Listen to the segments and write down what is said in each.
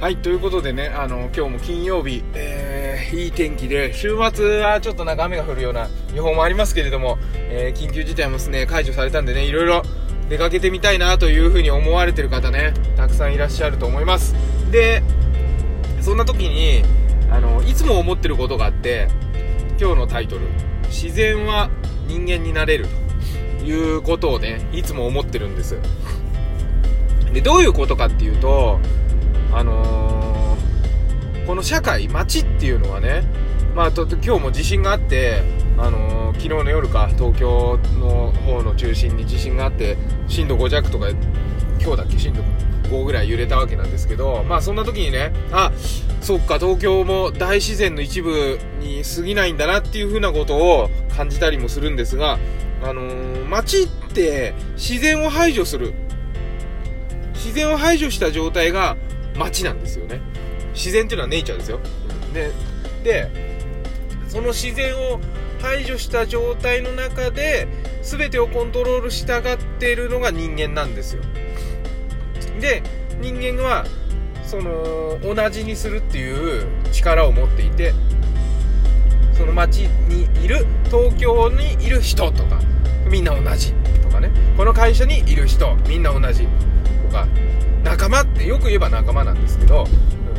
はい、ということでね、あの、今日も金曜日、えー、いい天気で、週末はちょっとなんか雨が降るような予報もありますけれども、えー、緊急事態もですね、解除されたんでね、いろいろ出かけてみたいなというふうに思われてる方ね、たくさんいらっしゃると思います。で、そんな時に、あの、いつも思ってることがあって、今日のタイトル、自然は人間になれるということをね、いつも思ってるんです。で、どういうことかっていうと、あのーこの社会、街っていうのはね、まあ、と今日も地震があって、あのー昨日の夜か、東京の方の中心に地震があって、震度5弱とか、今日だっけ、震度5ぐらい揺れたわけなんですけど、まあそんな時にね、あ、そっか、東京も大自然の一部に過ぎないんだなっていう風なことを感じたりもするんですが、あのー街って自然を排除する。自然を排除した状態が街なんですよね。自然っていうのはネイチャーですよ。ででその自然を排除した状態の中で全てをコントロールしたがっているのが人間なんですよ。で人間はその同じにするっていう力を持っていてその街にいる東京にいる人とかみんな同じとかね。この会社にいる人みんな同じとか仲間ってよく言えば仲間なんですけど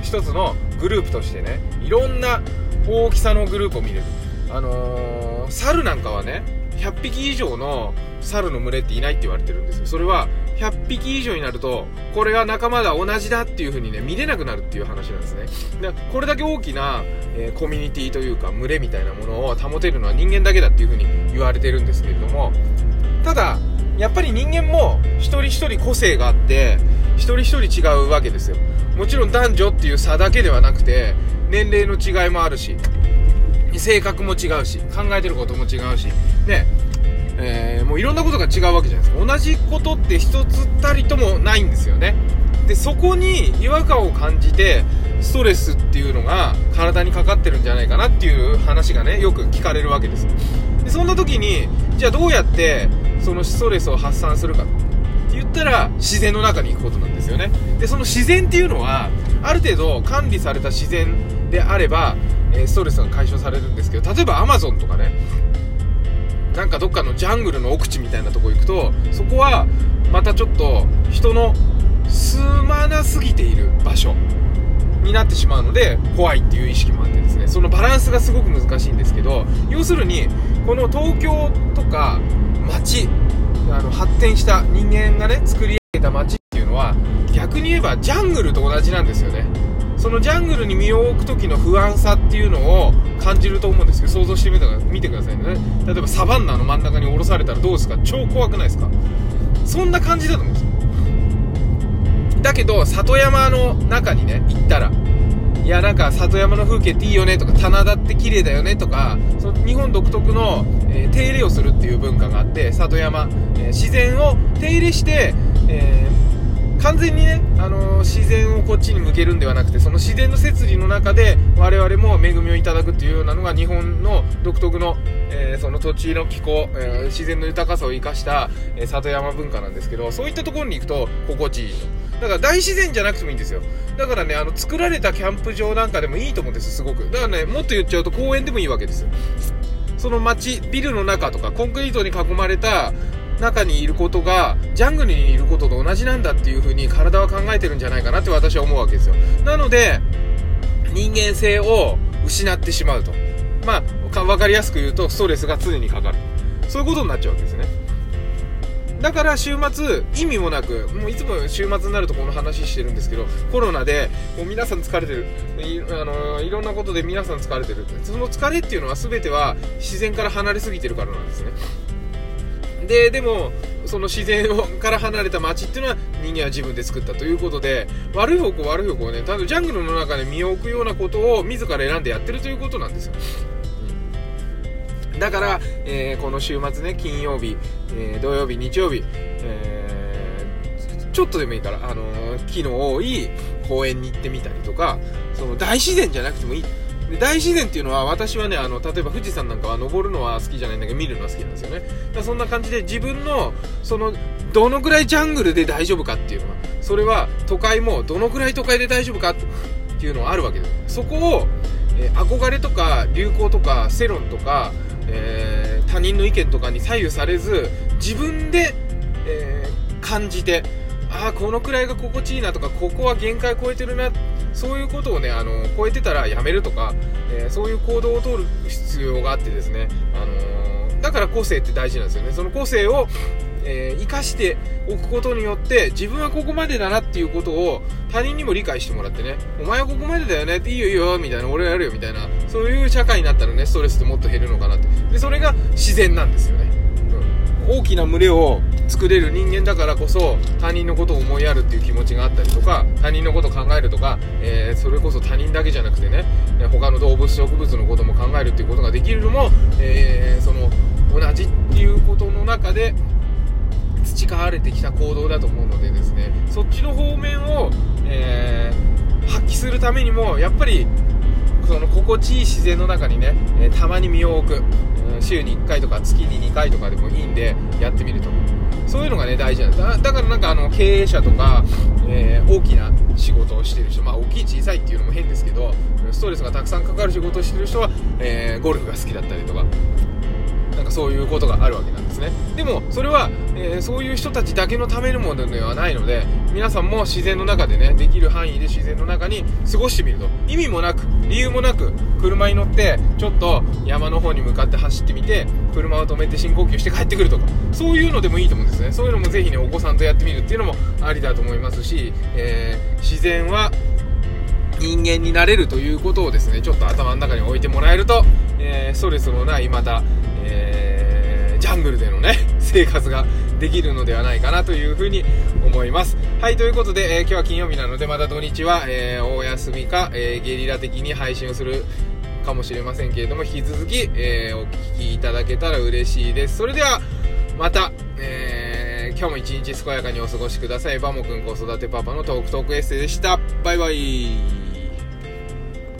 一つのグループとしてねいろんな大きさのグループを見れる。あのー猿なんかはね100匹以上の猿の群れっていないって言われてるんですよ。それは100匹以上になるとこれが仲間だ同じだっていう風にね見れなくなるっていう話なんですね。でこれだけ大きな、えーコミュニティというか群れみたいなものを保てるのは人間だけだっていう風に言われてるんですけれどもただやっぱり人間も一人一人個性があって一人一人違うわけですよ。もちろん男女っていう差だけではなくて年齢の違いもあるし性格も違うし考えてることも違うしね。えーもういろんなことが違うわけじゃないですか。同じことって一つたりともないんですよね。でそこに違和感を感じてストレスっていうのが体にかかってるんじゃないかなっていう話がねよく聞かれるわけです。でそんな時にじゃあどうやってそのストレスを発散するか。ったら自然の中に行くことなんですよね。でその自然っていうのはある程度管理された自然であれば、えストレスが解消されるんですけど例えばアマゾンとかねなんかどっかのジャングルの奥地みたいなとこ行くとそこはまたちょっと人の住まなすぎている場所になってしまうので怖いっていう意識もあってですね。そのバランスがすごく難しいんですけど要するにこの東京とか街あの発展した人間がね作り上げた街っていうのは逆に言えばジャングルと同じなんですよね。そのジャングルに身を置く時の不安さっていうのを感じると思うんですけど想像してみたら見てくださいね。例えばサバンナの真ん中に降ろされたらどうですか？超怖くないですか？そんな感じだと思うんですよ。だけど里山の中にね行ったらいやなんか里山の風景っていいよねとか棚田って綺麗だよねとかその日本独特の、えー手入れをするっていう文化があって里山、えー自然を手入れして、えー完全にね、あのー自然をこっちに向けるんではなくてその自然の摂理の中で我々も恵みをいただくっていうようなのが日本の独特の、えーその土地の気候、えー自然の豊かさを生かした、え里山文化なんですけどそういったところに行くと心地いいとだから大自然じゃなくてもいいんですよ。だからねあの作られたキャンプ場なんかでもいいと思うんですすごく。だからねもっと言っちゃうと公園でもいいわけですその街ビルの中とかコンクリートに囲まれた中にいることがジャングルにいることと同じなんだっていう風に体は考えてるんじゃないかなって私は思うわけですよ。なので人間性を失ってしまうと。まあ分かりやすく言うとストレスが常にかかる。そういうことになっちゃうわけですね。だから週末意味もなくもういつも週末になるとこの話してるんですけどコロナでもう皆さん疲れてる。いあのいろんなことで皆さん疲れてる。その疲れっていうのは全ては自然から離れすぎてるからなんですね。ででもその自然をから離れた街っていうのは人間は自分で作ったということで悪い方向悪い方向をね多分ジャングルの中で身を置くようなことを自ら選んでやってるということなんですよ。だから、えーこの週末ね金曜日、えー土曜日日曜日、えーちょっとでもいいから、あの木の多い公園に行ってみたりとかその大自然じゃなくてもいい。で大自然っていうのは私はねあの例えば富士山なんかは登るのは好きじゃないんだけど見るのは好きなんですよね。だそんな感じで自分のそのどのぐらいジャングルで大丈夫かっていうのはそれは都会もどのくらい都会で大丈夫かっていうのはあるわけです。そこを、えー、憧れとか流行とか世論とか、えー、他人の意見とかに左右されず自分で、えー、感じてああこのくらいが心地いいなとかここは限界超えてるなそういうことをねあの超えてたらやめるとか、えー、そういう行動を取る必要があってですね、あのー、だから個性って大事なんですよね。その個性を、えー、生かしておくことによって自分はここまでだなっていうことを他人にも理解してもらってねお前はここまでだよねっていいよいいよみたいな俺はやるよみたいなそういう社会になったらねストレスってもっと減るのかなって。でそれが自然なんですよね、大きな群れを作れる人間だからこそ他人のことを思いやるっていう気持ちがあったりとか他人のことを考えるとか、えー、それこそ他人だけじゃなくてね他の動物植物のことも考えるっていうことができるのも、えー、その同じっていうことの中で培われてきた行動だと思うのでですねそっちの方面を、えー、発揮するためにもやっぱりその心地いい自然の中にね、えたまに身を置く。週に1回とか月に2回とかでもいいんでやってみると。そういうのがね大事なんだだからなんかあの経営者とか、えー、大きな仕事をしてる人まあ大きい小さいっていうのも変ですけどストレスがたくさんかかる仕事をしてる人は、えー、ゴルフが好きだったりとか。かそういうことがあるわけなんですね。でもそれは、えー、そういう人たちだけのためのものではないので皆さんも自然の中でねできる範囲で自然の中に過ごしてみると。意味もなく理由もなく車に乗ってちょっと山の方に向かって走ってみて車を止めて深呼吸して帰ってくるとか。そういうのでもいいと思うんですね。そういうのもぜひねお子さんとやってみるっていうのもありだと思いますし、えー、自然は人間になれるということをですねちょっと頭の中に置いてもらえると、えー、ストレスのないまたえー、ジャングルでのね、生活ができるのではないかなというふうに思います。はい、ということで、えー、今日は金曜日なので、また土日は、えー、お休みか、えゲリラ的に配信をするかもしれませんけれども、引き続き、えお聞きいただけたら嬉しいです。それでは、また、え今日も一日健やかにお過ごしください。バモくん子育てパパのトークトークエッセイでした。バイバイ。